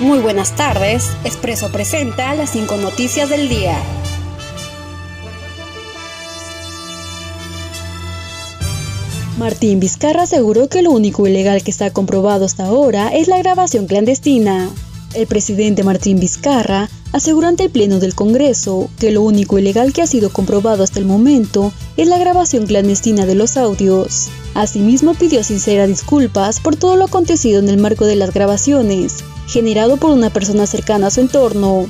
Muy buenas tardes. Expreso presenta las cinco noticias del día. Martín Vizcarra aseguró que lo único ilegal que está comprobado hasta ahora es la grabación clandestina. El presidente Martín Vizcarra aseguró ante el Pleno del Congreso que lo único ilegal que ha sido comprobado hasta el momento es la grabación clandestina de los audios. Asimismo pidió sinceras disculpas por todo lo acontecido en el marco de las grabaciones, generado por una persona cercana a su entorno.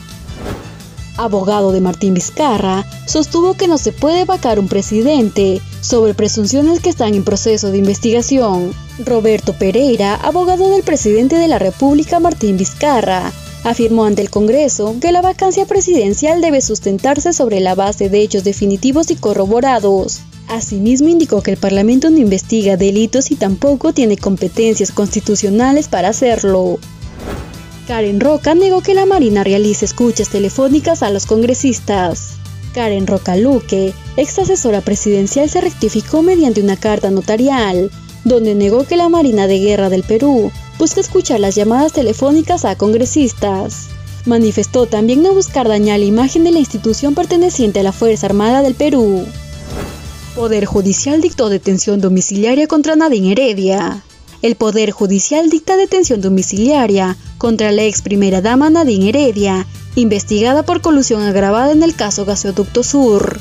Abogado de Martín Vizcarra, sostuvo que no se puede vacar un presidente sobre presunciones que están en proceso de investigación. Roberto Pereira, abogado del presidente de la República Martín Vizcarra, afirmó ante el Congreso que la vacancia presidencial debe sustentarse sobre la base de hechos definitivos y corroborados. Asimismo indicó que el Parlamento no investiga delitos y tampoco tiene competencias constitucionales para hacerlo. Karen Roca negó que la Marina realice escuchas telefónicas a los congresistas. Karen Roca Luque, ex asesora presidencial, se rectificó mediante una carta notarial, donde negó que la Marina de Guerra del Perú busca escuchar las llamadas telefónicas a congresistas. Manifestó también no buscar dañar la imagen de la institución perteneciente a la Fuerza Armada del Perú. Poder Judicial dictó detención domiciliaria contra Nadine Heredia. El Poder Judicial dicta detención domiciliaria contra la ex primera dama Nadine Heredia, investigada por colusión agravada en el caso Gasoducto Sur.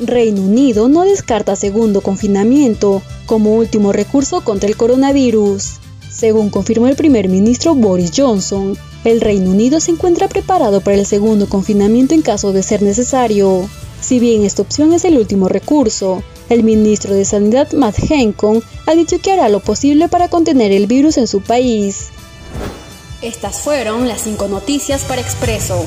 Reino Unido no descarta segundo confinamiento como último recurso contra el coronavirus. Según confirmó el primer ministro Boris Johnson, el Reino Unido se encuentra preparado para el segundo confinamiento en caso de ser necesario. Si bien esta opción es el último recurso, el ministro de Sanidad Matt Hancock ha dicho que hará lo posible para contener el virus en su país. Estas fueron las cinco noticias para Expreso.